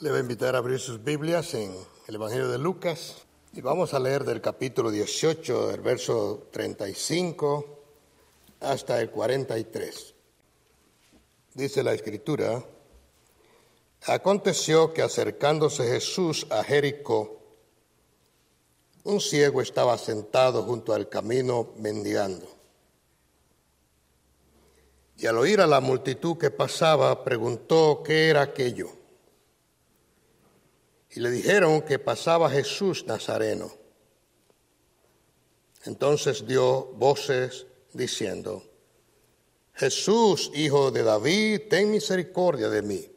Le voy a invitar a abrir sus Biblias en el Evangelio de Lucas y vamos a leer del capítulo 18, del verso 35 hasta el 43. Dice la escritura, aconteció que acercándose Jesús a Jericó, un ciego estaba sentado junto al camino mendigando. Y al oír a la multitud que pasaba, preguntó qué era aquello. Y le dijeron que pasaba Jesús Nazareno. Entonces dio voces diciendo, Jesús, hijo de David, ten misericordia de mí.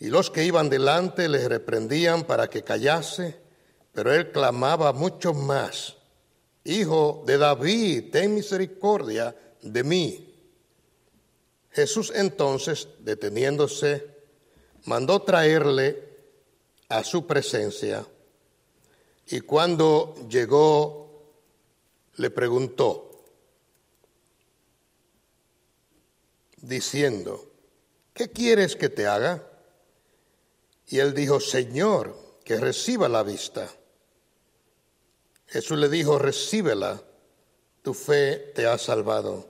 Y los que iban delante les reprendían para que callase, pero él clamaba mucho más, Hijo de David, ten misericordia de mí. Jesús entonces, deteniéndose, mandó traerle a su presencia y cuando llegó le preguntó, diciendo, ¿qué quieres que te haga? Y él dijo, Señor, que reciba la vista. Jesús le dijo, recíbela, tu fe te ha salvado.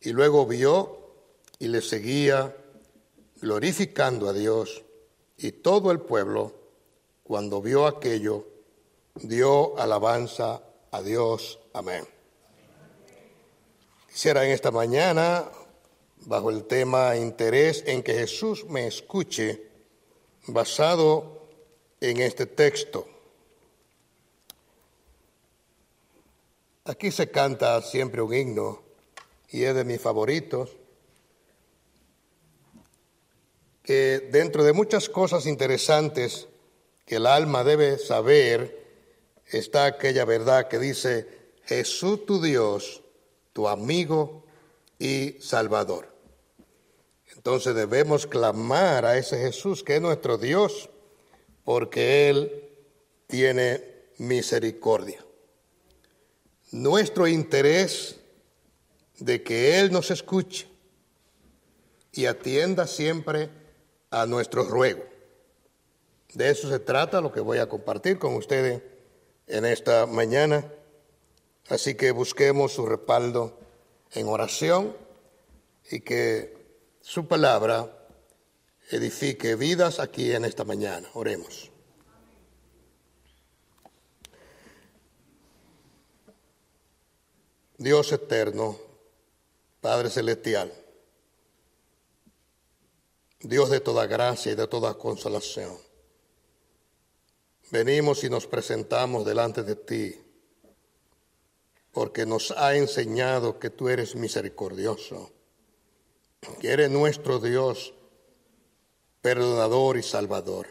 Y luego vio y le seguía glorificando a Dios. Y todo el pueblo, cuando vio aquello, dio alabanza a Dios. Amén. Quisiera en esta mañana, bajo el tema interés en que Jesús me escuche, basado en este texto. Aquí se canta siempre un himno y es de mis favoritos, que dentro de muchas cosas interesantes que el alma debe saber, está aquella verdad que dice, Jesús tu Dios, tu amigo y Salvador. Entonces debemos clamar a ese Jesús que es nuestro Dios, porque Él tiene misericordia. Nuestro interés de que Él nos escuche y atienda siempre a nuestro ruego. De eso se trata lo que voy a compartir con ustedes en esta mañana. Así que busquemos su respaldo en oración y que su palabra edifique vidas aquí en esta mañana. Oremos. Dios eterno, Padre Celestial, Dios de toda gracia y de toda consolación, venimos y nos presentamos delante de ti, porque nos ha enseñado que tú eres misericordioso, que eres nuestro Dios, perdonador y salvador.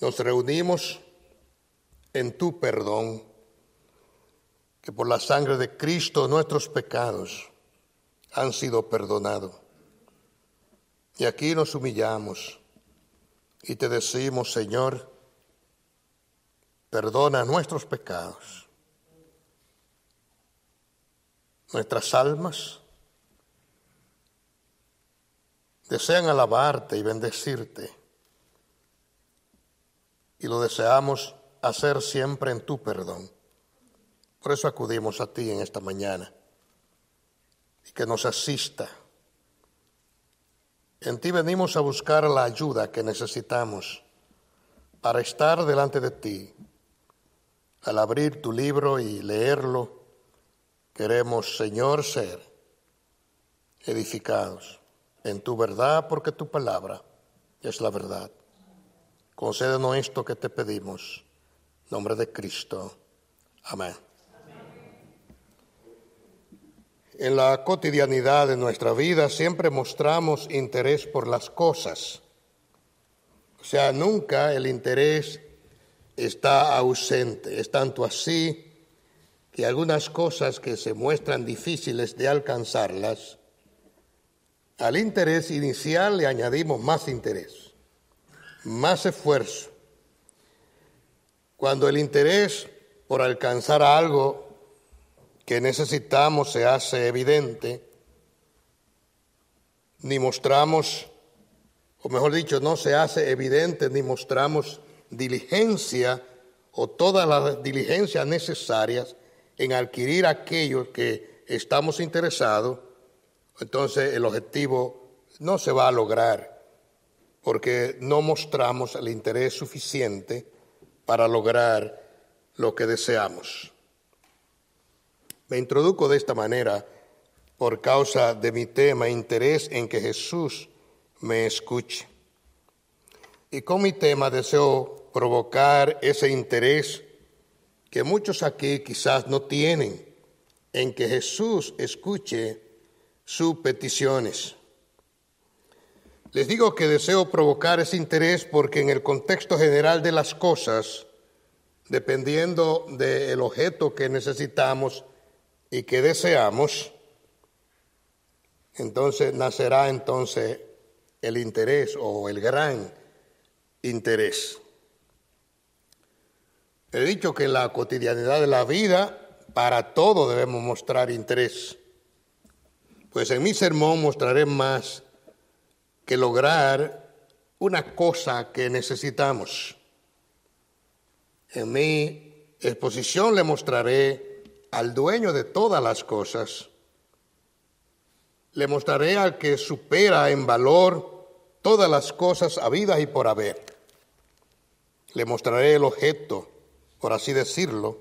Nos reunimos en tu perdón que por la sangre de Cristo nuestros pecados han sido perdonados. Y aquí nos humillamos y te decimos, Señor, perdona nuestros pecados. Nuestras almas desean alabarte y bendecirte. Y lo deseamos hacer siempre en tu perdón. Por eso acudimos a ti en esta mañana y que nos asista. En ti venimos a buscar la ayuda que necesitamos para estar delante de ti. Al abrir tu libro y leerlo, queremos, Señor, ser edificados en tu verdad, porque tu palabra es la verdad. Concédenos esto que te pedimos. En nombre de Cristo. Amén. En la cotidianidad de nuestra vida siempre mostramos interés por las cosas. O sea, nunca el interés está ausente. Es tanto así que algunas cosas que se muestran difíciles de alcanzarlas, al interés inicial le añadimos más interés, más esfuerzo. Cuando el interés por alcanzar algo que necesitamos se hace evidente, ni mostramos, o mejor dicho, no se hace evidente ni mostramos diligencia o todas las diligencias necesarias en adquirir aquello que estamos interesados, entonces el objetivo no se va a lograr porque no mostramos el interés suficiente para lograr lo que deseamos. Me introduzco de esta manera por causa de mi tema, interés en que Jesús me escuche. Y con mi tema deseo provocar ese interés que muchos aquí quizás no tienen en que Jesús escuche sus peticiones. Les digo que deseo provocar ese interés porque en el contexto general de las cosas, dependiendo del objeto que necesitamos y que deseamos, entonces nacerá entonces el interés o el gran interés. He dicho que en la cotidianidad de la vida, para todo debemos mostrar interés. Pues en mi sermón mostraré más que lograr una cosa que necesitamos. En mi exposición le mostraré al dueño de todas las cosas, le mostraré al que supera en valor todas las cosas habidas y por haber. Le mostraré el objeto, por así decirlo,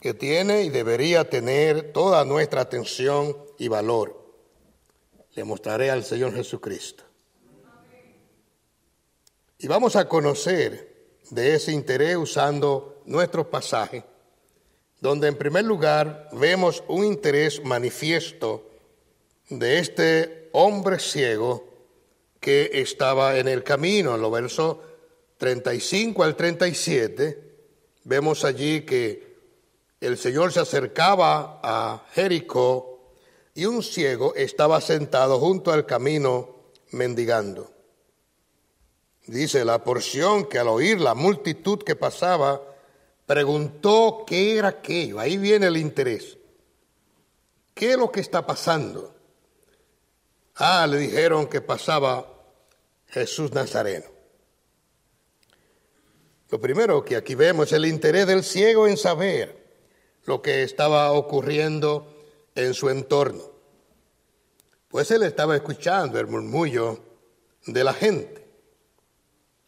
que tiene y debería tener toda nuestra atención y valor. Le mostraré al Señor Jesucristo. Y vamos a conocer de ese interés usando nuestro pasaje, donde en primer lugar vemos un interés manifiesto de este hombre ciego que estaba en el camino. En los versos 35 al 37 vemos allí que el Señor se acercaba a Jericó y un ciego estaba sentado junto al camino mendigando. Dice la porción que al oír la multitud que pasaba, preguntó qué era aquello. Ahí viene el interés. ¿Qué es lo que está pasando? Ah, le dijeron que pasaba Jesús Nazareno. Lo primero que aquí vemos es el interés del ciego en saber lo que estaba ocurriendo en su entorno. Pues él estaba escuchando el murmullo de la gente.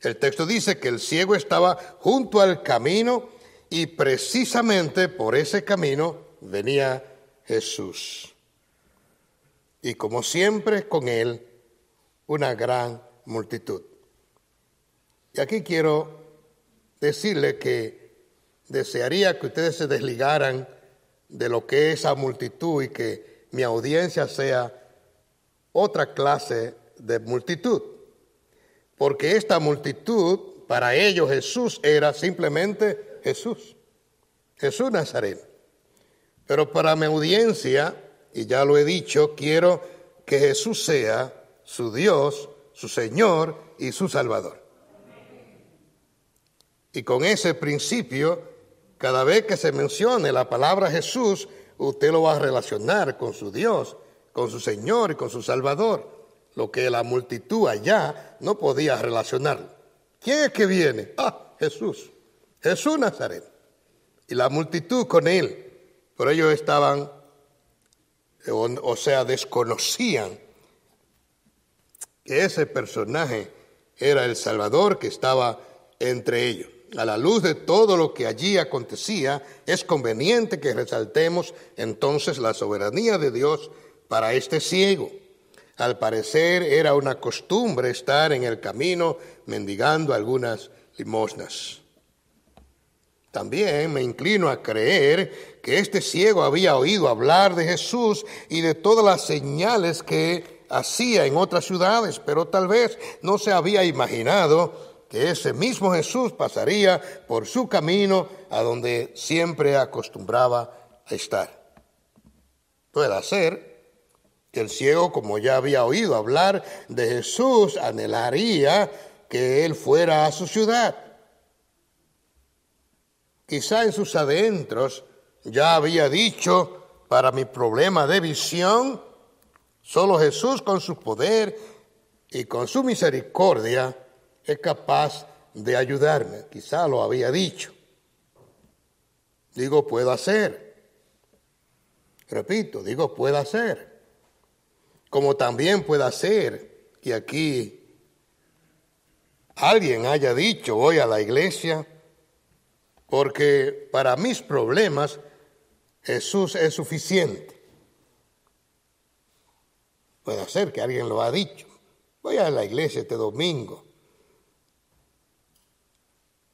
El texto dice que el ciego estaba junto al camino y precisamente por ese camino venía Jesús. Y como siempre con él, una gran multitud. Y aquí quiero decirle que desearía que ustedes se desligaran de lo que es esa multitud y que mi audiencia sea otra clase de multitud porque esta multitud, para ellos Jesús era simplemente Jesús, Jesús Nazareno. Pero para mi audiencia, y ya lo he dicho, quiero que Jesús sea su Dios, su Señor y su Salvador. Y con ese principio, cada vez que se mencione la palabra Jesús, usted lo va a relacionar con su Dios, con su Señor y con su Salvador lo que la multitud allá no podía relacionar. ¿Quién es que viene? Ah, Jesús, Jesús Nazaret. Y la multitud con él, pero ellos estaban, o, sea, desconocían que ese personaje era el Salvador que estaba entre ellos. A la luz de todo lo que allí acontecía, es conveniente que resaltemos entonces la soberanía de Dios para este ciego al parecer era una costumbre estar en el camino mendigando algunas limosnas. También me inclino a creer que este ciego había oído hablar de Jesús y de todas las señales que hacía en otras ciudades, pero tal vez no se había imaginado que ese mismo Jesús pasaría por su camino a donde siempre acostumbraba a estar. Puede ser el ciego, como ya había oído hablar de Jesús, anhelaría que él fuera a su ciudad. Quizá en sus adentros ya había dicho, para mi problema de visión, Solo Jesús con su poder y con su misericordia es capaz de ayudarme. Quizá lo había dicho. Digo, puedo hacer. Repito, digo, puedo hacer. Como también puede hacer que aquí alguien haya dicho, voy a la iglesia, porque para mis problemas Jesús es suficiente. Puede ser que alguien lo ha dicho. Voy a la iglesia este domingo.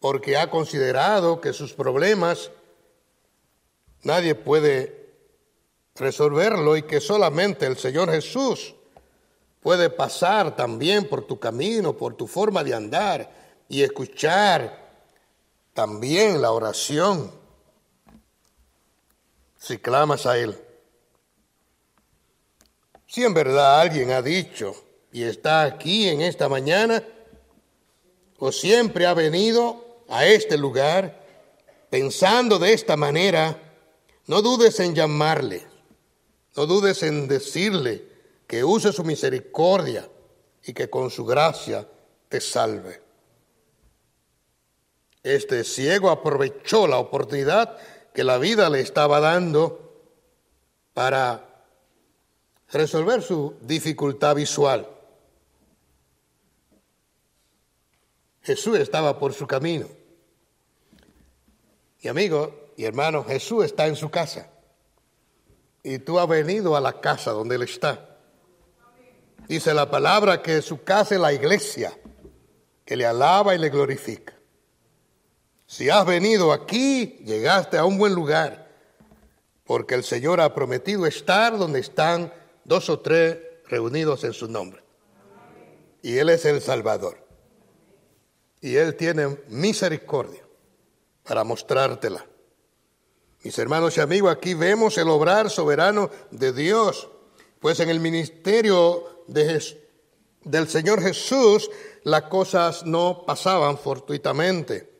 Porque ha considerado que sus problemas nadie puede resolverlo y que solamente el Señor Jesús puede pasar también por tu camino, por tu forma de andar y escuchar también la oración si clamas a Él. Si en verdad alguien ha dicho y está aquí en esta mañana, o siempre ha venido a este lugar pensando de esta manera, no dudes en llamarle, no dudes en decirle que use su misericordia y que con su gracia te salve. Este ciego aprovechó la oportunidad que la vida le estaba dando para resolver su dificultad visual. Jesús estaba por su camino. Y amigo y hermano, Jesús está en su casa. Y tú has venido a la casa donde Él está. Dice la palabra que su casa es la iglesia, que le alaba y le glorifica. Si has venido aquí, llegaste a un buen lugar, porque el Señor ha prometido estar donde están dos o tres reunidos en su nombre. Y Él es el Salvador. Y Él tiene misericordia para mostrártela. Mis hermanos y amigos, aquí vemos el obrar soberano de Dios, pues en el ministerio del Señor Jesús las cosas no pasaban fortuitamente.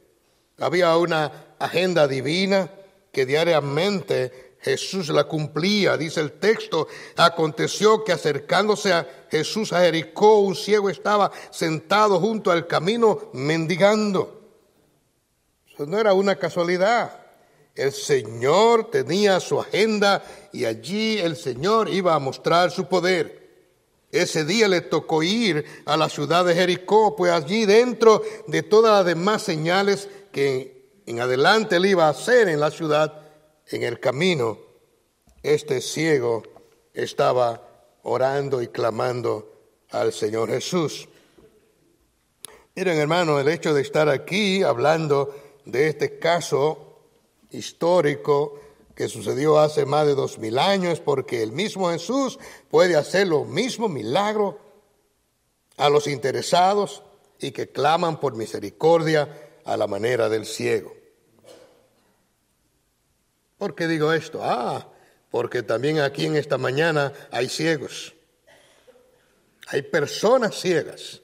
Había una agenda divina que diariamente Jesús la cumplía. Dice el texto, aconteció que acercándose a Jesús a Jericó, un ciego estaba sentado junto al camino mendigando. Eso no era una casualidad. El Señor tenía su agenda y allí el Señor iba a mostrar su poder. Ese día le tocó ir a la ciudad de Jericó, pues allí dentro de todas las demás señales que en adelante él iba a hacer en la ciudad, en el camino, este ciego estaba orando y clamando al Señor Jesús. Miren, hermano, el hecho de estar aquí hablando de este caso histórico que sucedió hace más de dos mil años, porque el mismo Jesús puede hacer lo mismo milagro a los interesados y que claman por misericordia a la manera del ciego. ¿Por qué digo esto? Ah, porque también aquí en esta mañana hay ciegos. Hay personas ciegas.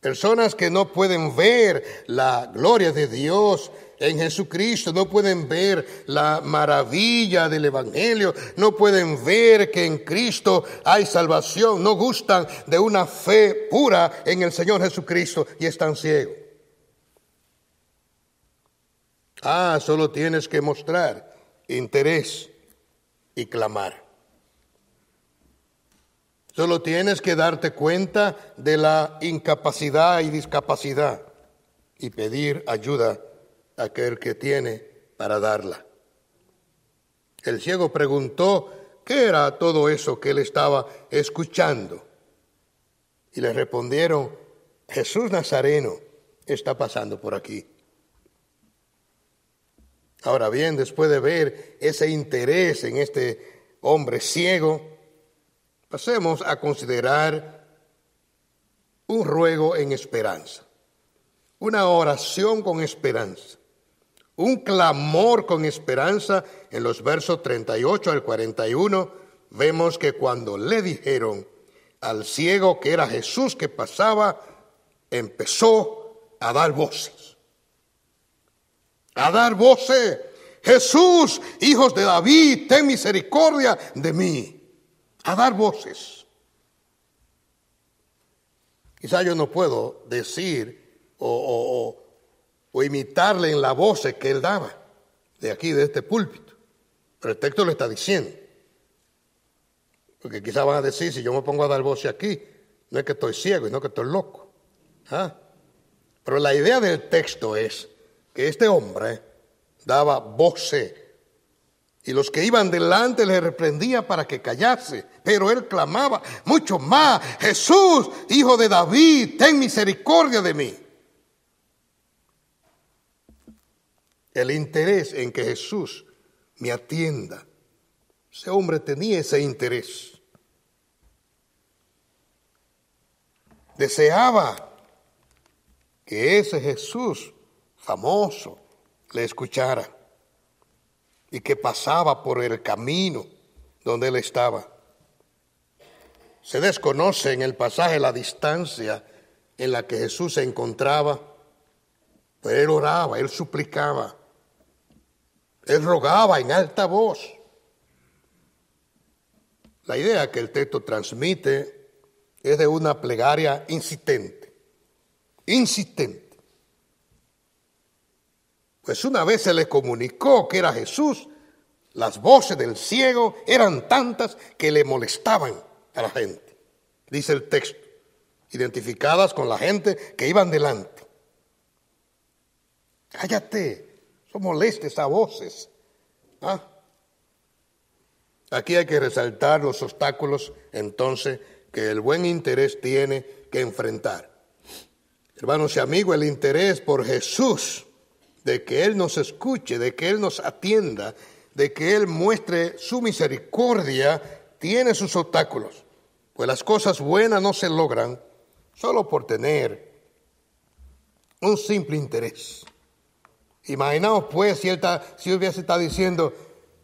Personas que no pueden ver la gloria de Dios en Jesucristo, no pueden ver la maravilla del Evangelio, no pueden ver que en Cristo hay salvación, no gustan de una fe pura en el Señor Jesucristo y están ciegos. Ah, solo tienes que mostrar interés y clamar. Solo tienes que darte cuenta de la incapacidad y discapacidad y pedir ayuda a aquel que tiene para darla. El ciego preguntó qué era todo eso que él estaba escuchando. Y le respondieron, Jesús Nazareno está pasando por aquí. Ahora bien, después de ver ese interés en este hombre ciego, pasemos a considerar un ruego en esperanza, una oración con esperanza, un clamor con esperanza. En los versos 38 al 41 vemos que cuando le dijeron al ciego que era Jesús que pasaba, empezó a dar voces a dar voces. Jesús, hijos de David, ten misericordia de mí. a dar voces. Quizá yo no puedo decir o, o, imitarle en la voz que él daba de aquí, de este púlpito, pero el texto le está diciendo. Porque quizá van a decir, si yo me pongo a dar voces aquí, no es que estoy ciego, no que estoy loco. ¿Ah? Pero la idea del texto es que este hombre daba voces y los que iban delante le reprendían para que callase. Pero él clamaba mucho más, Jesús, hijo de David, ten misericordia de mí. El interés en que Jesús me atienda. Ese hombre tenía ese interés. Deseaba que ese Jesús famoso le escuchara y que pasaba por el camino donde él estaba. Se desconoce en el pasaje la distancia en la que Jesús se encontraba, pero él oraba, él suplicaba, él rogaba en alta voz. La idea que el texto transmite es de una plegaria insistente, insistente. Pues una vez se le comunicó que era Jesús, las voces del ciego eran tantas que le molestaban a la gente, dice el texto, identificadas con la gente que iban delante. Cállate, son molestes a voces. ¿Ah? Aquí hay que resaltar los obstáculos entonces que el buen interés tiene que enfrentar. Hermanos y amigos, el interés por Jesús de que Él nos escuche, de que Él nos atienda, de que Él muestre su misericordia, tiene sus obstáculos. Pues las cosas buenas no se logran solo por tener un simple interés. Imaginaos pues si, él si hubiese estado diciendo,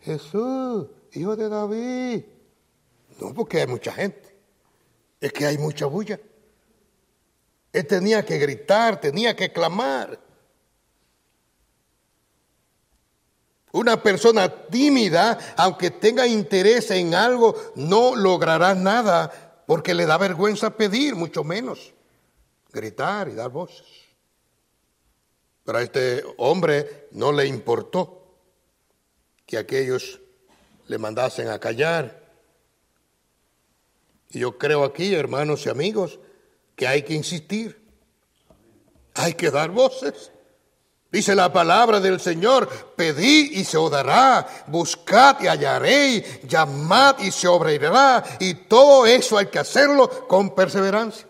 Jesús, hijo de David. No, porque hay mucha gente. Es que hay mucha bulla. Él tenía que gritar, tenía que clamar. Una persona tímida, aunque tenga interés en algo, no logrará nada porque le da vergüenza pedir, mucho menos gritar y dar voces. Pero a este hombre no le importó que aquellos le mandasen a callar. Y yo creo aquí, hermanos y amigos, que hay que insistir. Hay que dar voces. Dice la palabra del Señor, pedid y se os dará, buscad y hallaréis, llamad y se obreirá, y todo eso hay que hacerlo con perseverancia.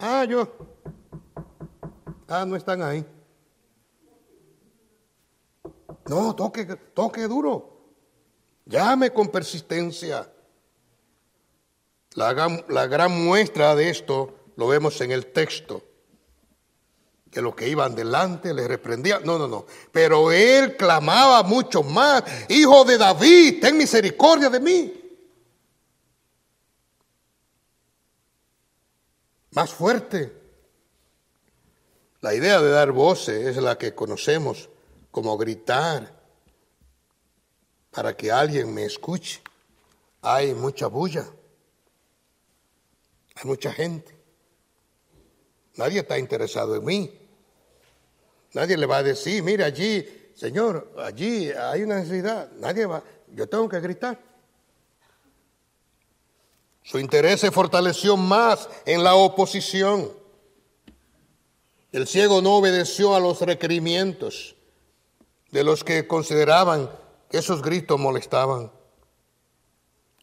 Ah, yo. Ah, no están ahí. No, toque, toque duro. Llame con persistencia. La gran muestra de esto lo vemos en el texto que los que iban delante le reprendían. No, no, no. Pero él clamaba mucho más, Hijo de David, ten misericordia de mí. Más fuerte. La idea de dar voces es la que conocemos como gritar para que alguien me escuche. Hay mucha bulla. Hay mucha gente. Nadie está interesado en mí. Nadie le va a decir, mire allí, Señor, allí hay una necesidad. Nadie va, yo tengo que gritar. Su interés se fortaleció más en la oposición. El ciego no obedeció a los requerimientos de los que consideraban que esos gritos molestaban.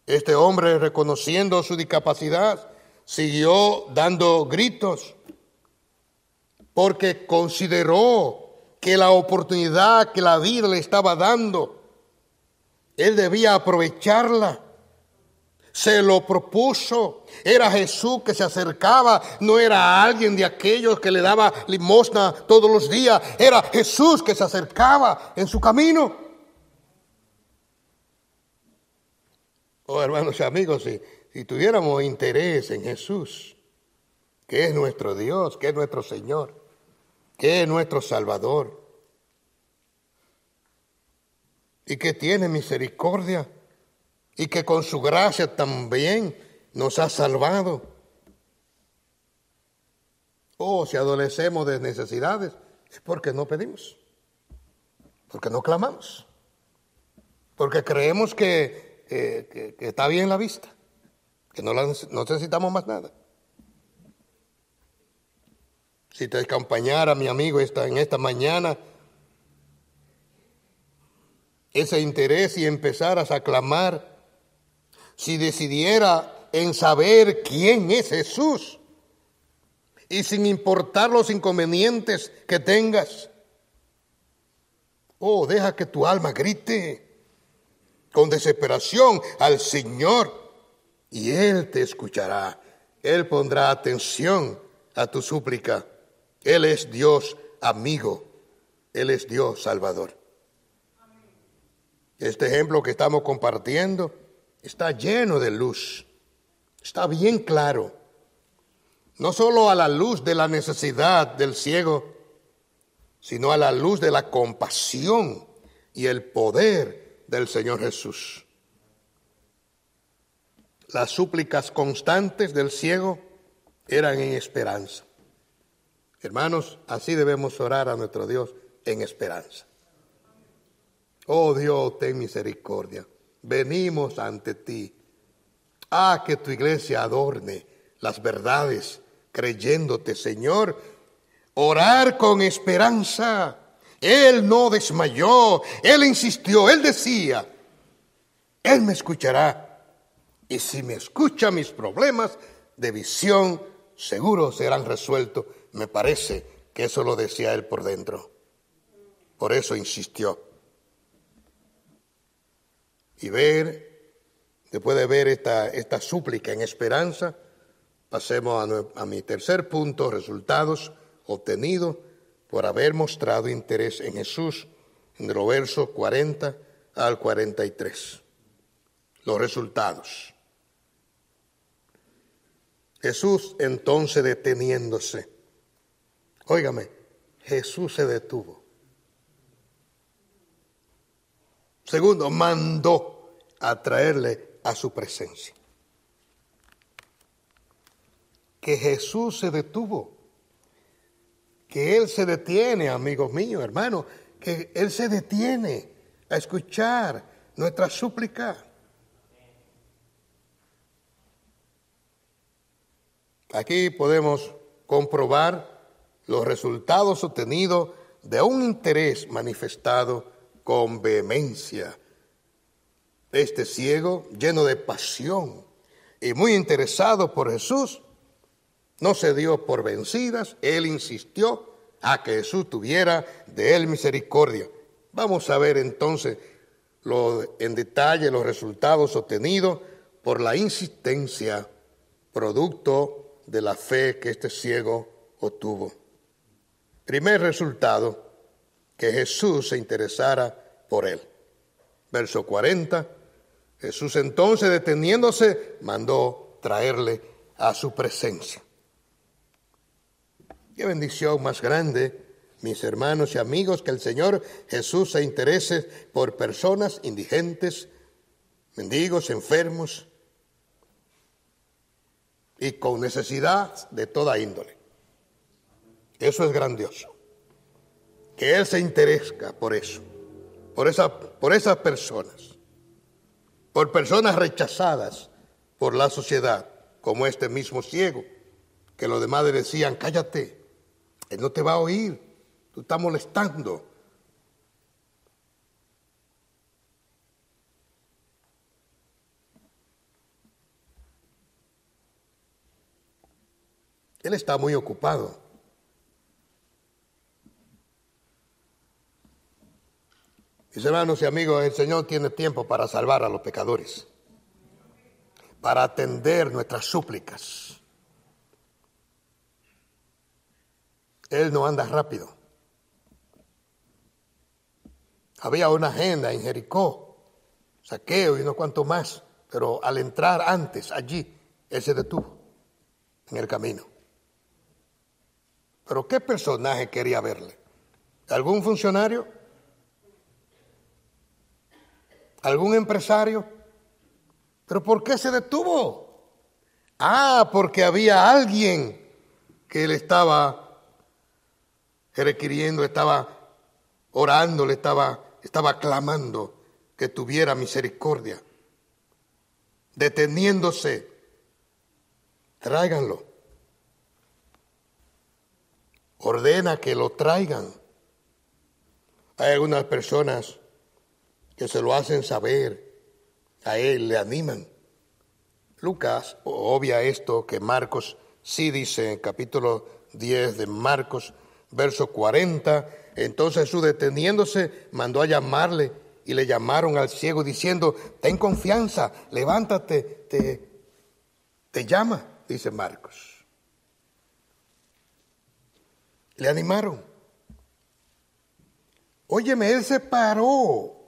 Este hombre, reconociendo su discapacidad, siguió dando gritos porque consideró que la oportunidad que la vida le estaba dando, él debía aprovecharla. Se lo propuso. Era Jesús que se acercaba, no era alguien de aquellos que le daba limosna todos los días. Era Jesús que se acercaba en su camino. Oh, hermanos y amigos, si, si tuviéramos interés en Jesús, que es nuestro Dios, que es nuestro Señor, que es nuestro Salvador. Y que tiene misericordia. Y que con su gracia también nos ha salvado. O si adolecemos de necesidades, es porque no pedimos, porque no clamamos, porque creemos que, eh, está bien la vista, que no necesitamos más nada. Si te acompañara mi amigo esta, en esta mañana, ese interés y empezaras a clamar, si decidiera en saber quién es Jesús y sin importar los inconvenientes que tengas, oh, deja que tu alma grite con desesperación al Señor y Él te escuchará, Él pondrá atención a tu súplica. Él es Dios amigo, Él es Dios salvador. Este ejemplo que estamos compartiendo está lleno de luz, está bien claro. No solo a la luz de la necesidad del ciego, sino a la luz de la compasión y el poder del Señor Jesús. Las súplicas constantes del ciego eran en esperanza. Hermanos, así debemos orar a nuestro Dios en esperanza. Oh Dios, ten misericordia. Venimos ante ti. Ah, que tu iglesia adorne las verdades, creyéndote, Señor. Orar con esperanza. Él no desmayó, Él insistió, Él decía, Él me escuchará. Y si me escucha mis problemas de visión, seguro serán resueltos. Me parece que eso lo decía Él por dentro. Por eso insistió y ver, después de ver esta, esta súplica en esperanza, pasemos a, a mi tercer punto, resultados obtenidos por haber mostrado interés en Jesús, en los versos 40 al 43. Los resultados. Jesús entonces deteniéndose. Óigame, Jesús se detuvo. Segundo, mandó a traerle a su presencia. Que Jesús se detuvo, que Él se detiene, amigos míos, hermanos, que Él se detiene a escuchar nuestra súplica. Aquí podemos comprobar los resultados obtenidos de un interés manifestado con vehemencia. Este ciego, lleno de pasión y muy interesado por Jesús, no se dio por vencidas, él insistió a que Jesús tuviera de él misericordia. Vamos a ver entonces en detalle los resultados obtenidos por la insistencia, producto de la fe que este ciego obtuvo. Primer resultado, que Jesús se interesara por él. Verso 40, Jesús entonces deteniéndose mandó traerle a su presencia. Qué bendición más grande, mis hermanos y amigos, que el Señor Jesús se interese por personas indigentes, mendigos, enfermos y con necesidad de toda índole. Eso es grandioso que Él se interesa por eso, por, esa, por esas personas, por personas rechazadas por la sociedad, como este mismo ciego, que los demás le decían, cállate, Él no te va a oír, tú estás molestando. Él está muy ocupado. Mis hermanos y amigos, el Señor tiene tiempo para salvar a los pecadores, para atender nuestras súplicas. Él no anda rápido. Había una agenda en Jericó, saqueo y no cuanto más, pero al entrar antes allí, él se detuvo en el camino. Pero ¿qué personaje quería verle? ¿Algún funcionario? Algún empresario, ¿Pero por qué se detuvo? Ah, porque había alguien que él estaba requiriendo, estaba orando, le estaba, estaba clamando que tuviera misericordia. Deteniéndose, tráiganlo. Ordena que lo traigan. Hay algunas personas que se lo hacen saber, a él le animan. Lucas obvia esto que Marcos sí dice en capítulo 10 de Marcos, verso 40. Entonces Jesús deteniéndose mandó a llamarle y le llamaron al ciego diciendo, ten confianza, levántate, te, te llama, dice Marcos. Le animaron. Óyeme, él se paró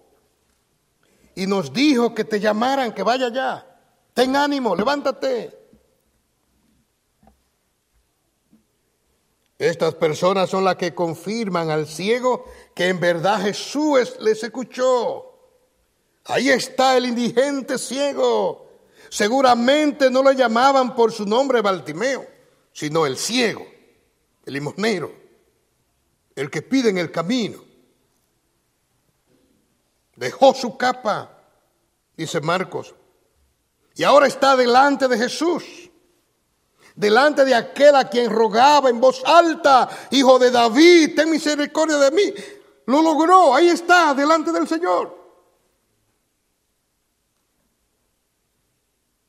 y nos dijo que te llamaran, que vaya allá. Ten ánimo, levántate. Estas personas son las que confirman al ciego que en verdad Jesús les escuchó. Ahí está el indigente ciego. Seguramente no le llamaban por su nombre Baltimeo, sino el ciego, el limosnero, el que pide en el camino. Dejó su capa, dice Marcos, y ahora está delante de Jesús delante de aquel a quien rogaba en voz alta, Hijo de David, ten misericordia de mí. Lo logró, ahí está, delante del Señor.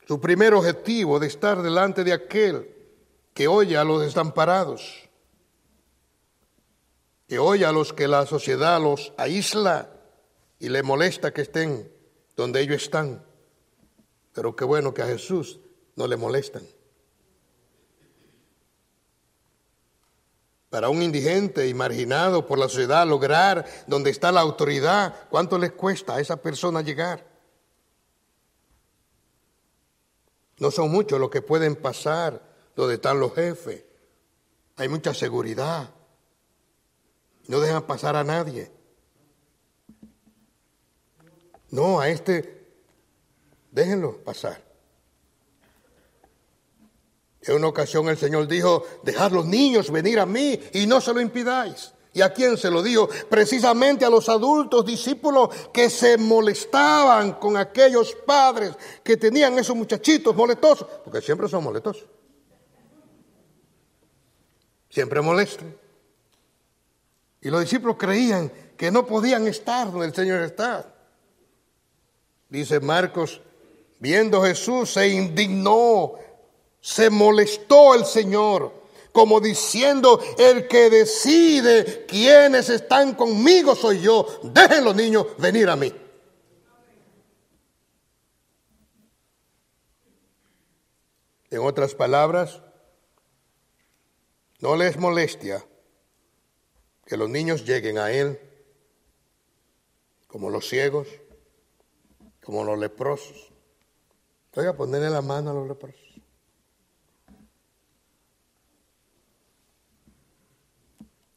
Su primer objetivo de estar delante de aquel que oye a los desamparados, que oye a los que la sociedad los aísla y le molesta que estén donde ellos están. Pero qué bueno que a Jesús no le molestan. Para un indigente y marginado por la sociedad lograr donde está la autoridad, ¿cuánto les cuesta a esa persona llegar? No son muchos los que pueden pasar donde están los jefes. Hay mucha seguridad. No dejan pasar a nadie. No, a este déjenlo pasar. En una ocasión el Señor dijo, dejad los niños venir a mí y no se lo impidáis. ¿Y a quién se lo dijo? Precisamente a los adultos discípulos que se molestaban con aquellos padres que tenían esos muchachitos moletosos, porque siempre son moletosos. Siempre molestan. Y los discípulos creían que no podían estar donde el Señor está. Dice Marcos, viendo Jesús, se indignó se molestó el Señor, como diciendo, el que decide quiénes están conmigo soy yo. Dejen los niños venir a mí. En otras palabras, no les molestia que los niños lleguen a Él como los ciegos, como los leprosos. Voy a ponerle la mano a los leprosos.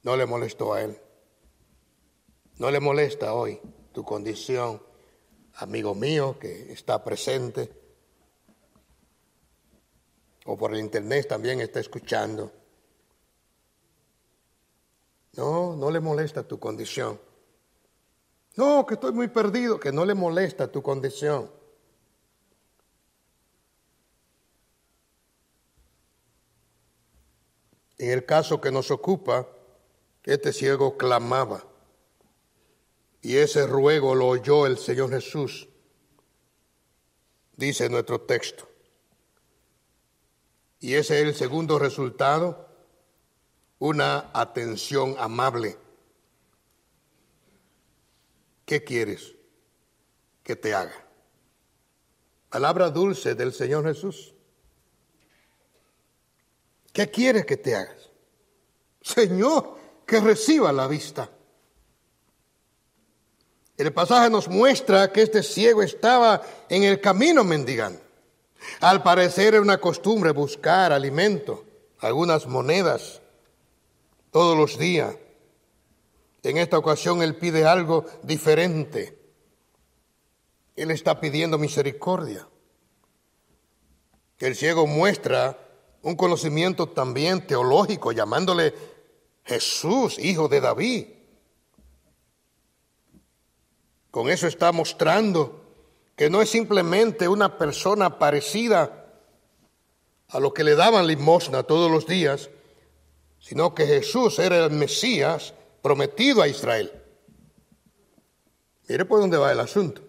No le molestó a él. No le molesta hoy tu condición, amigo mío que está presente o por el internet también está escuchando. No, no le molesta tu condición. No, que estoy muy perdido, que no le molesta tu condición. En el caso que nos ocupa, este ciego clamaba. Y ese ruego lo oyó el Señor Jesús, dice nuestro texto. Y ese es el segundo resultado, una atención amable. ¿Qué quieres que te haga? Palabra dulce del Señor Jesús. ¿Qué quieres que te hagas? Señor, que reciba la vista. El pasaje nos muestra que este ciego estaba en el camino mendigando. Al parecer era una costumbre buscar alimento, algunas monedas, todos los días. En esta ocasión él pide algo diferente. Él está pidiendo misericordia. El ciego muestra un conocimiento también teológico, llamándole Jesús, hijo de David. Con eso está mostrando que no es simplemente una persona parecida a lo que le daban limosna todos los días, sino que Jesús era el Mesías prometido a Israel. Mire por dónde va el asunto.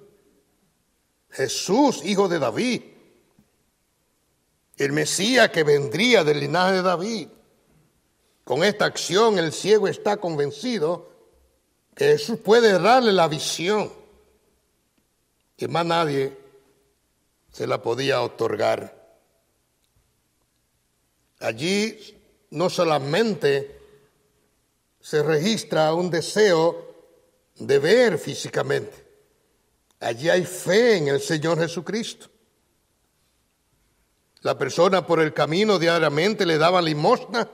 Jesús, hijo de David, el Mesías que vendría del linaje de David. Con esta acción el ciego está convencido que Jesús puede darle la visión que más nadie se la podía otorgar. Allí no solamente se registra un deseo de ver físicamente, allí hay fe en el Señor Jesucristo. La persona por el camino diariamente le daba limosna,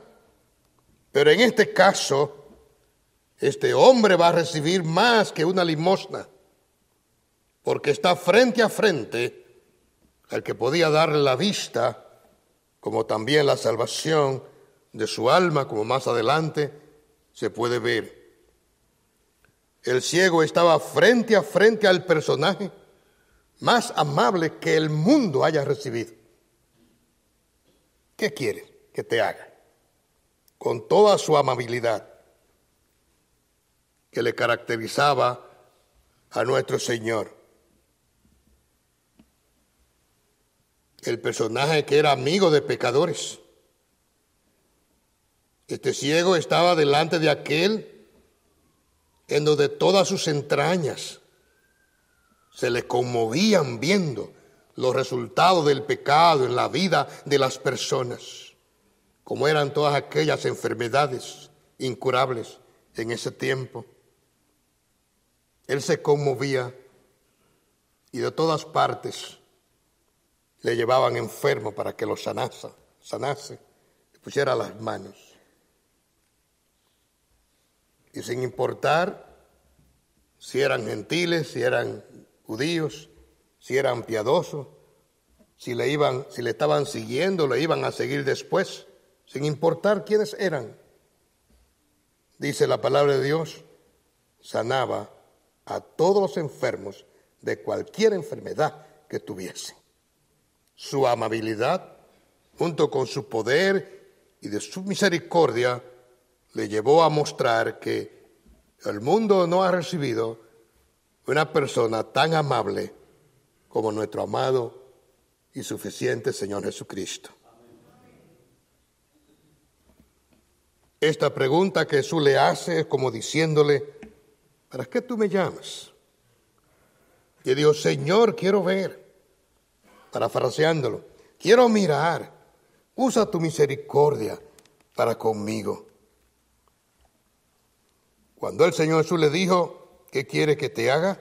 pero en este caso, este hombre va a recibir más que una limosna porque está frente a frente al que podía darle la vista, como también la salvación de su alma, como más adelante se puede ver. El ciego estaba frente a frente al personaje más amable que el mundo haya recibido. ¿Qué quiere que te haga? Con toda su amabilidad que le caracterizaba a nuestro Señor. el personaje que era amigo de pecadores. Este ciego estaba delante de aquel en donde todas sus entrañas se le conmovían viendo los resultados del pecado en la vida de las personas, como eran todas aquellas enfermedades incurables en ese tiempo. Él se conmovía y de todas partes le llevaban enfermo para que lo sanase, sanase, le pusiera las manos. Y sin importar si eran gentiles, si eran judíos, si eran piadosos, si le iban, si le estaban siguiendo, le iban a seguir después, sin importar quiénes eran. Dice la palabra de Dios, sanaba a todos los enfermos de cualquier enfermedad que tuviesen su amabilidad, junto con su poder y de su misericordia, le llevó a mostrar que el mundo no ha recibido una persona tan amable como nuestro amado y suficiente Señor Jesucristo. Esta pregunta que Jesús le hace es como diciéndole, ¿para qué tú me llamas? Y dijo, Señor, quiero ver parafraseándolo, quiero mirar, usa tu misericordia para conmigo. Cuando el Señor Jesús le dijo, ¿qué quiere que te haga?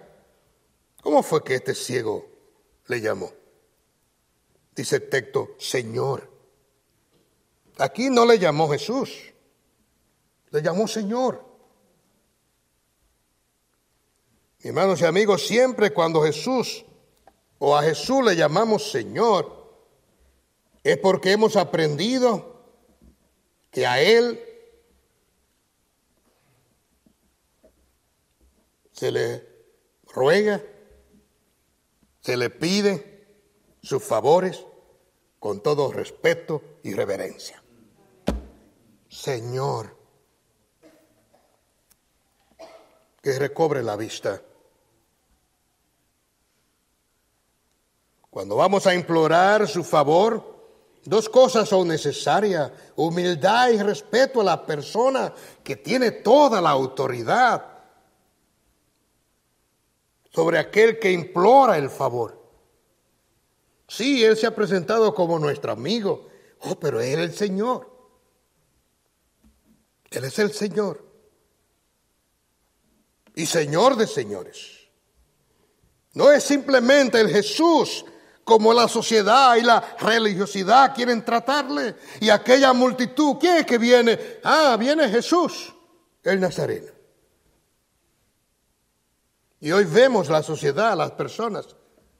¿Cómo fue que este ciego le llamó? Dice el texto, Señor. Aquí no le llamó Jesús, le llamó Señor. hermanos y amigos, siempre cuando Jesús o a Jesús le llamamos Señor, es porque hemos aprendido que a Él se le ruega, se le pide sus favores con todo respeto y reverencia. Señor, que recobre la vista Cuando vamos a implorar su favor, dos cosas son necesarias. Humildad y respeto a la persona que tiene toda la autoridad sobre aquel que implora el favor. Sí, Él se ha presentado como nuestro amigo, oh, pero Él es el Señor. Él es el Señor. Y Señor de señores. No es simplemente el Jesús como la sociedad y la religiosidad quieren tratarle. Y aquella multitud, ¿quién es que viene? Ah, viene Jesús, el Nazareno. Y hoy vemos la sociedad, las personas,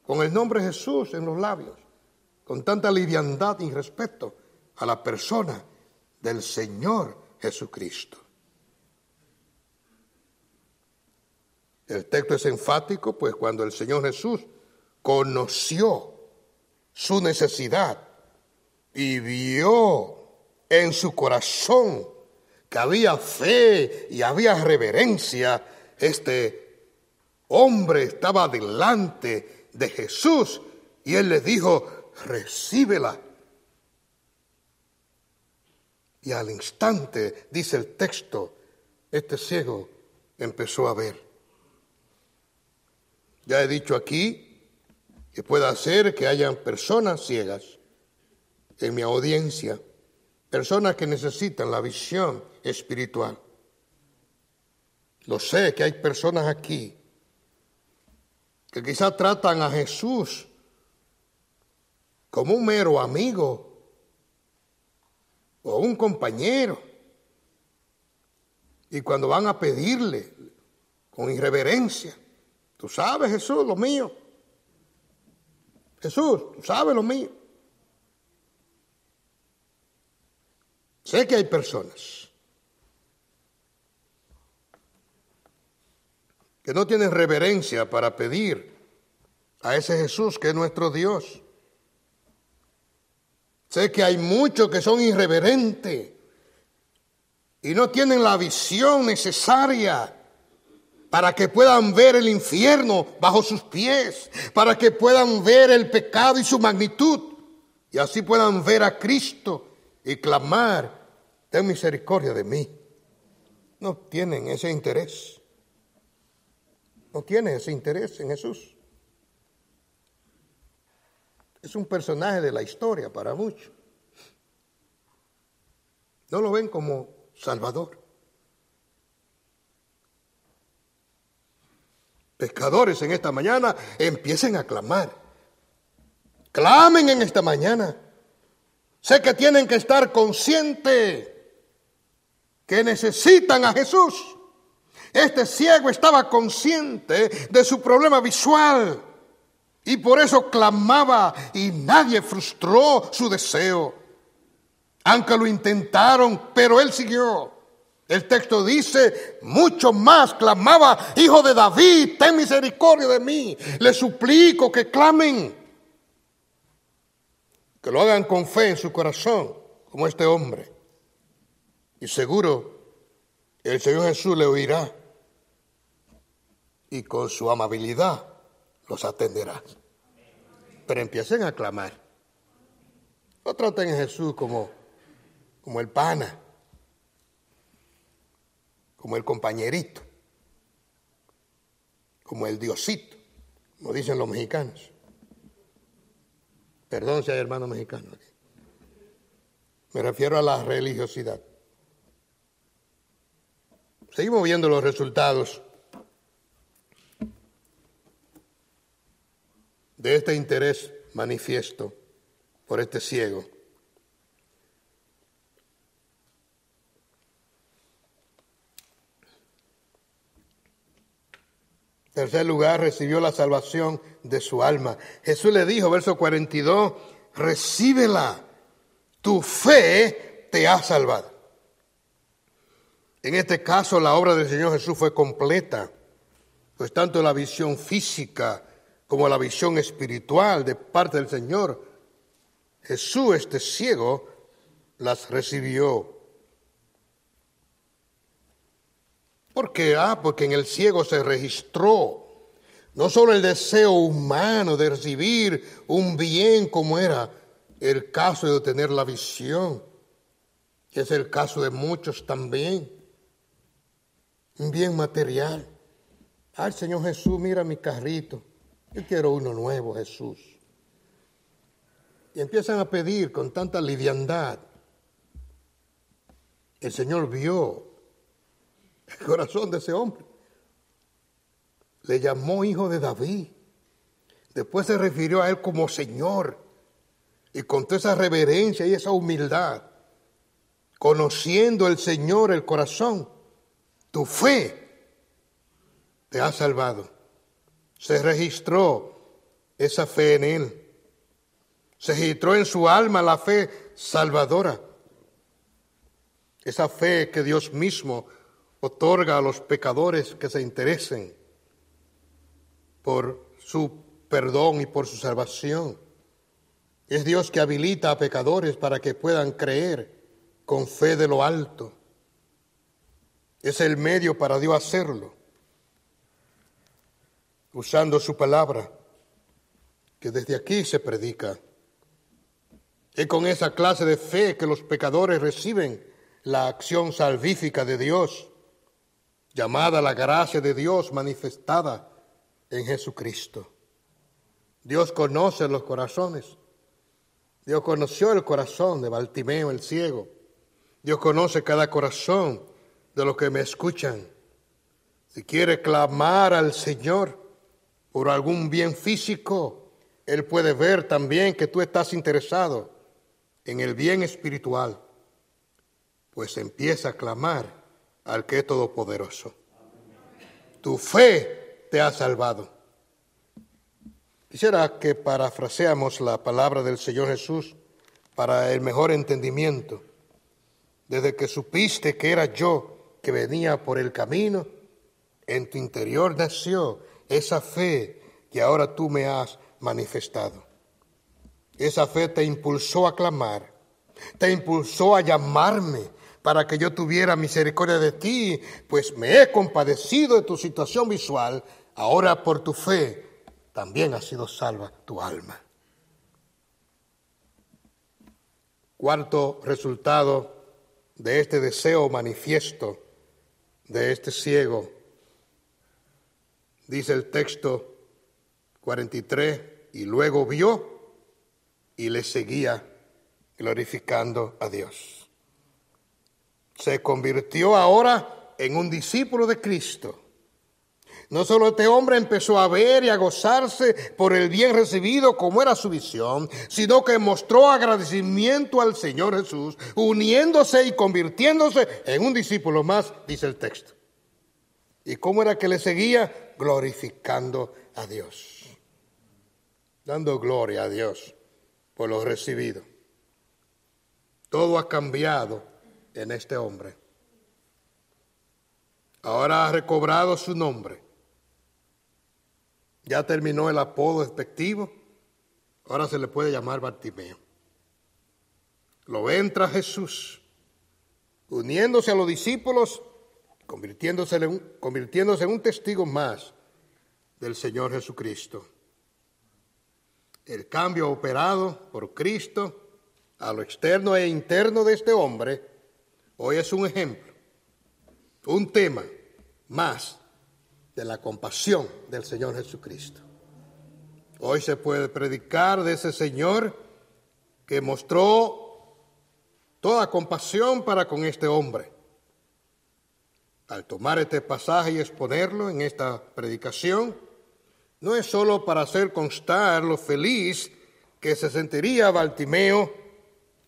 con el nombre Jesús en los labios, con tanta liviandad y respeto a la persona del Señor Jesucristo. El texto es enfático, pues cuando el Señor Jesús conoció su necesidad y vio en su corazón que había fe y había reverencia, este hombre estaba delante de Jesús y él le dijo, recíbela. Y al instante, dice el texto, este ciego empezó a ver. Ya he dicho aquí que puede ser que hayan personas ciegas en mi audiencia, personas que necesitan la visión espiritual. Lo sé que hay personas aquí que quizás tratan a Jesús como un mero amigo o un compañero. Y cuando van a pedirle con irreverencia, Tú sabes, Jesús, lo mío. Jesús, tú sabes lo mío. Sé que hay personas que no tienen reverencia para pedir a ese Jesús que es nuestro Dios. Sé que hay muchos que son irreverentes y no tienen la visión necesaria para que puedan ver el infierno bajo sus pies, para que puedan ver el pecado y su magnitud, y así puedan ver a Cristo y clamar, ten misericordia de mí. No tienen ese interés. No tienen ese interés en Jesús. Es un personaje de la historia para muchos. No lo ven como Salvador. pescadores en esta mañana empiecen a clamar. Clamen en esta mañana. Sé que tienen que estar conscientes que necesitan a Jesús. Este ciego estaba consciente de su problema visual y por eso clamaba y nadie frustró su deseo. Aunque lo intentaron, pero él siguió. El texto dice, mucho más clamaba, hijo de David, ten misericordia de mí. Le suplico que clamen, que lo hagan con fe en su corazón, como este hombre. Y seguro el Señor Jesús le oirá y con su amabilidad los atenderá. Pero empiecen a clamar. No traten a Jesús como, como el pana como el compañerito, como el diosito, como dicen los mexicanos. Perdón si hay hermanos mexicanos aquí. Me refiero a la religiosidad. Seguimos viendo los resultados de este interés manifiesto por este ciego. tercer lugar, recibió la salvación de su alma. Jesús le dijo, verso 42, recíbela, tu fe te ha salvado. En este caso, la obra del Señor Jesús fue completa, pues tanto la visión física como la visión espiritual de parte del Señor, Jesús, este ciego, las recibió. ¿Por qué? Ah, porque en el ciego se registró no solo el deseo humano de recibir un bien como era el caso de obtener la visión, que es el caso de muchos también, un bien material. Ay, Señor Jesús, mira mi carrito, yo quiero uno nuevo, Jesús. Y empiezan a pedir con tanta liviandad. El Señor vio el corazón de ese hombre. Le llamó hijo de David. Después se refirió a él como Señor. Y con toda esa reverencia y esa humildad, conociendo el Señor el corazón, tu fe te ha salvado. Se registró esa fe en Él. Se registró en su alma la fe salvadora. Esa fe que Dios mismo otorga a los pecadores que se interesen por su perdón y por su salvación. Es Dios que habilita a pecadores para que puedan creer con fe de lo alto. Es el medio para Dios hacerlo, usando su palabra, que desde aquí se predica. Es con esa clase de fe que los pecadores reciben la acción salvífica de Dios, llamada la gracia de Dios manifestada en Jesucristo. Dios conoce los corazones. Dios conoció el corazón de Baltimeo el ciego. Dios conoce cada corazón de los que me escuchan. Si quiere clamar al Señor por algún bien físico, Él puede ver también que tú estás interesado en el bien espiritual, pues empieza a clamar al que es todopoderoso. Tu fe te ha salvado. Quisiera que parafraseamos la palabra del Señor Jesús para el mejor entendimiento. Desde que supiste que era yo que venía por el camino, en tu interior nació esa fe que ahora tú me has manifestado. Esa fe te impulsó a clamar, te impulsó a llamarme para que yo tuviera misericordia de ti, pues me he compadecido de tu situación visual, ahora por tu fe también ha sido salva tu alma. Cuarto resultado de este deseo manifiesto de este ciego, dice el texto 43, y luego vio y le seguía glorificando a Dios. Se convirtió ahora en un discípulo de Cristo no solo este hombre empezó a ver y a gozarse por el bien recibido como era su visión, sino que mostró agradecimiento al Señor Jesús, uniéndose y convirtiéndose en un discípulo más, dice el texto. ¿Y cómo era que le seguía? Glorificando a Dios, dando gloria a Dios por lo recibido. Todo ha cambiado en este hombre. Ahora ha recobrado su nombre ya terminó el apodo despectivo, ahora se le puede llamar Bartimeo. Lo entra Jesús, uniéndose a los discípulos, convirtiéndose en, un, convirtiéndose en un testigo más del Señor Jesucristo. El cambio operado por Cristo a lo externo e interno de este hombre hoy es un ejemplo, un tema más de la compasión del Señor Jesucristo. Hoy se puede predicar de ese Señor que mostró toda compasión para con este hombre. Al tomar este pasaje y exponerlo en esta predicación, no es solo para hacer constar lo feliz que se sentiría Baltimeo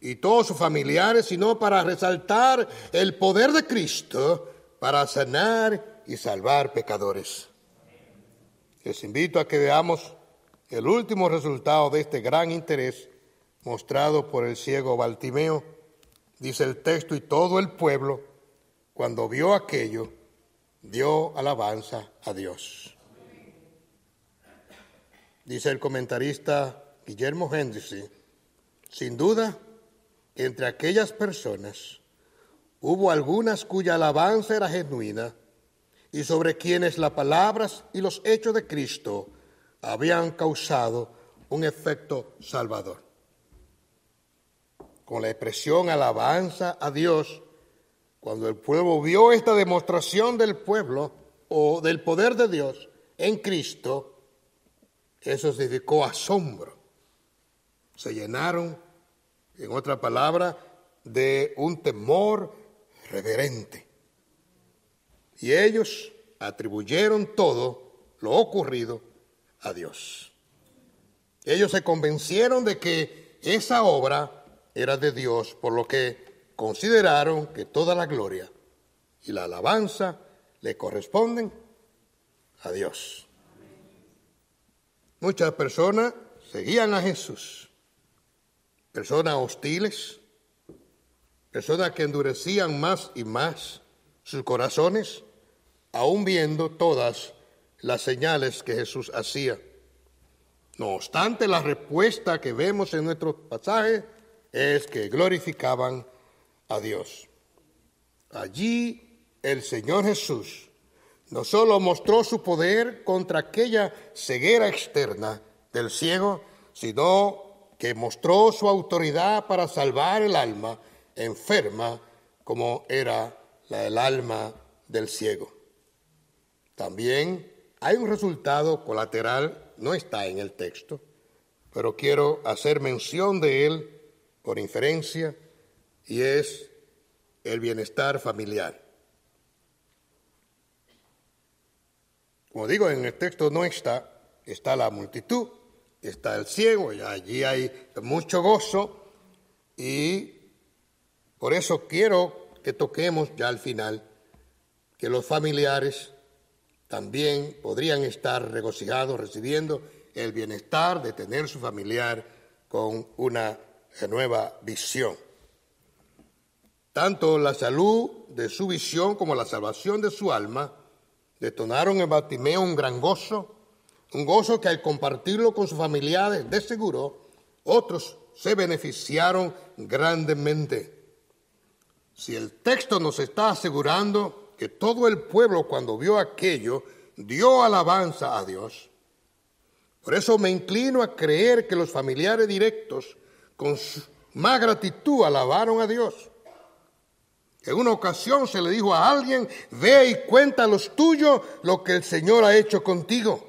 y todos sus familiares, sino para resaltar el poder de Cristo para sanar y salvar pecadores. Les invito a que veamos el último resultado de este gran interés mostrado por el ciego Baltimeo. Dice el texto, y todo el pueblo, cuando vio aquello, dio alabanza a Dios. Dice el comentarista Guillermo Hendrickson, sin duda, entre aquellas personas hubo algunas cuya alabanza era genuina, y sobre quienes las palabras y los hechos de Cristo habían causado un efecto salvador. Con la expresión alabanza a Dios, cuando el pueblo vio esta demostración del pueblo o del poder de Dios en Cristo, eso significó asombro. Se llenaron, en otra palabra, de un temor reverente. Y ellos atribuyeron todo lo ocurrido a Dios. Ellos se convencieron de que esa obra era de Dios, por lo que consideraron que toda la gloria y la alabanza le corresponden a Dios. Muchas personas seguían a Jesús, personas hostiles, personas que endurecían más y más sus corazones, aún viendo todas las señales que Jesús hacía. No obstante, la respuesta que vemos en nuestro pasaje es que glorificaban a Dios. Allí el Señor Jesús no solo mostró su poder contra aquella ceguera externa del ciego, sino que mostró su autoridad para salvar el alma enferma como era la del alma del ciego. También hay un resultado colateral, no está en el texto, pero quiero hacer mención de él por inferencia, y es el bienestar familiar. Como digo, en el texto no está, está la multitud, está el ciego, y allí hay mucho gozo, y por eso quiero que toquemos ya al final que los familiares también podrían estar regocijados recibiendo el bienestar de tener su familiar con una nueva visión. Tanto la salud de su visión como la salvación de su alma detonaron en Batimeo un gran gozo, un gozo que al compartirlo con sus familiares, de seguro, otros se beneficiaron grandemente. Si el texto nos está asegurando que todo el pueblo cuando vio aquello dio alabanza a Dios, por eso me inclino a creer que los familiares directos con más gratitud alabaron a Dios. En una ocasión se le dijo a alguien, ve y cuenta a los tuyos lo que el Señor ha hecho contigo.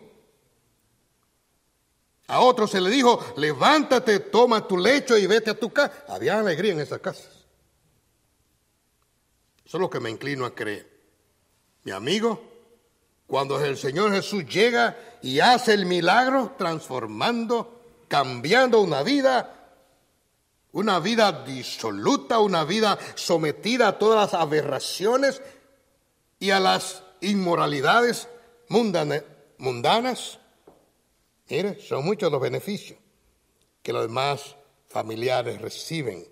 A otro se le dijo, levántate, toma tu lecho y vete a tu casa. Había alegría en esa casa. Eso es lo que me inclino a creer. Mi amigo, cuando el Señor Jesús llega y hace el milagro transformando, cambiando una vida, una vida disoluta, una vida sometida a todas las aberraciones y a las inmoralidades mundanas. Mire, son muchos los beneficios que los demás familiares reciben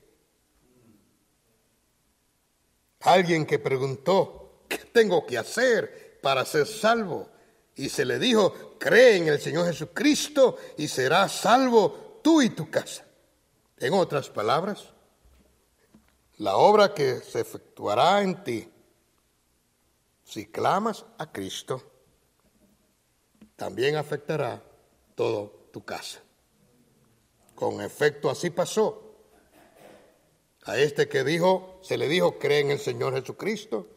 Alguien que preguntó, ¿qué tengo que hacer para ser salvo? Y se le dijo, cree en el Señor Jesucristo y serás salvo tú y tu casa. En otras palabras, la obra que se efectuará en ti, si clamas a Cristo, también afectará toda tu casa. Con efecto así pasó. A este que dijo, se le dijo, cree en el Señor Jesucristo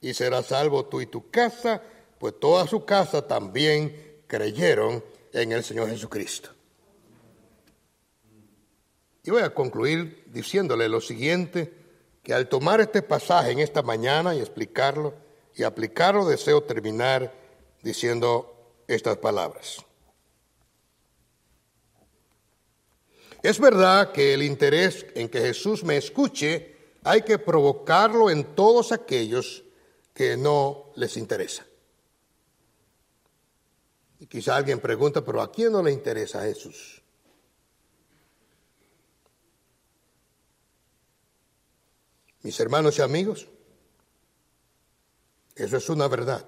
y será salvo tú y tu casa, pues toda su casa también creyeron en el Señor Jesucristo. Y voy a concluir diciéndole lo siguiente, que al tomar este pasaje en esta mañana y explicarlo y aplicarlo, deseo terminar diciendo estas palabras. Es verdad que el interés en que Jesús me escuche hay que provocarlo en todos aquellos que no les interesa. Y quizá alguien pregunta, pero ¿a quién no le interesa a Jesús? Mis hermanos y amigos, eso es una verdad.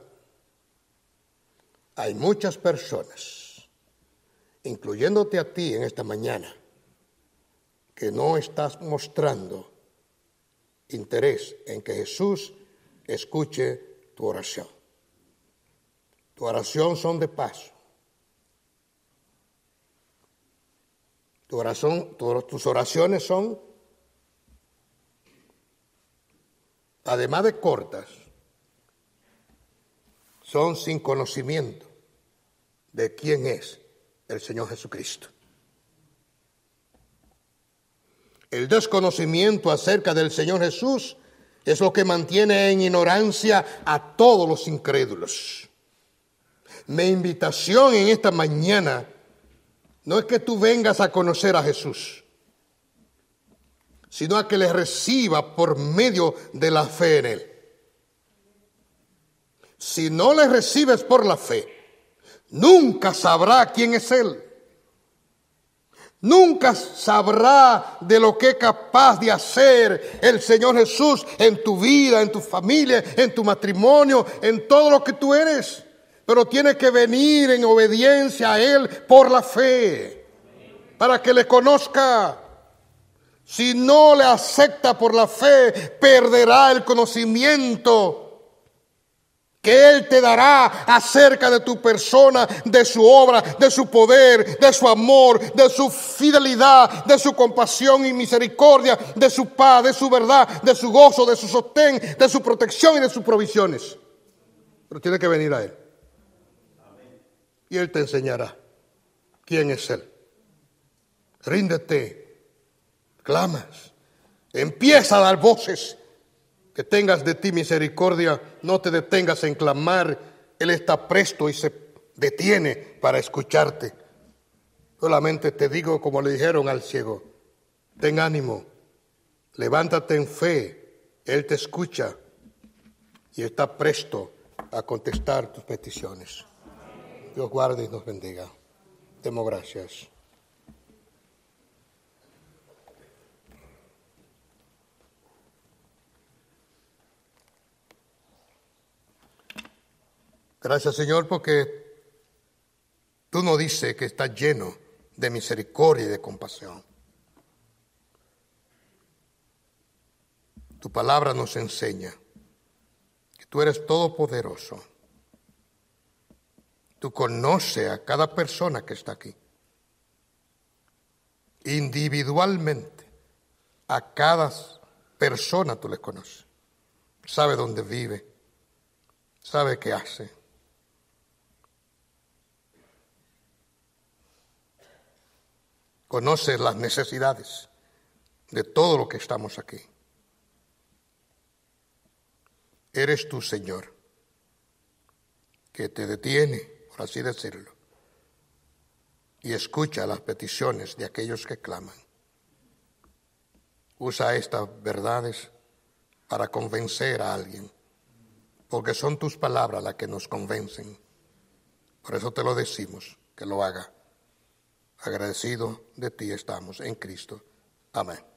Hay muchas personas, incluyéndote a ti en esta mañana, que no estás mostrando interés en que Jesús escuche tu oración. Tu oración son de paso. Tu oración, tus oraciones son, además de cortas, son sin conocimiento de quién es el Señor Jesucristo. El desconocimiento acerca del Señor Jesús es lo que mantiene en ignorancia a todos los incrédulos. Mi invitación en esta mañana no es que tú vengas a conocer a Jesús, sino a que le reciba por medio de la fe en Él. Si no le recibes por la fe, nunca sabrá quién es Él. Nunca sabrá de lo que es capaz de hacer el Señor Jesús en tu vida, en tu familia, en tu matrimonio, en todo lo que tú eres. Pero tiene que venir en obediencia a Él por la fe, para que le conozca. Si no le acepta por la fe, perderá el conocimiento que Él te dará acerca de tu persona, de su obra, de su poder, de su amor, de su fidelidad, de su compasión y misericordia, de su paz, de su verdad, de su gozo, de su sostén, de su protección y de sus provisiones. Pero tiene que venir a Él. Y Él te enseñará quién es Él. Ríndete, clamas, empieza a dar voces que tengas de ti misericordia, no te detengas en clamar, Él está presto y se detiene para escucharte. Solamente te digo como le dijeron al ciego, ten ánimo, levántate en fe, Él te escucha y está presto a contestar tus peticiones. Dios guarde y nos bendiga. Demos gracias. Gracias Señor porque tú no dices que estás lleno de misericordia y de compasión. Tu palabra nos enseña que tú eres todopoderoso. Tú conoces a cada persona que está aquí. Individualmente, a cada persona tú le conoces. Sabe dónde vive, sabe qué hace conoce las necesidades de todo lo que estamos aquí. Eres tu Señor, que te detiene, por así decirlo, y escucha las peticiones de aquellos que claman. Usa estas verdades para convencer a alguien, porque son tus palabras las que nos convencen. Por eso te lo decimos, que lo haga. Agradecido de ti estamos en Cristo. Amén.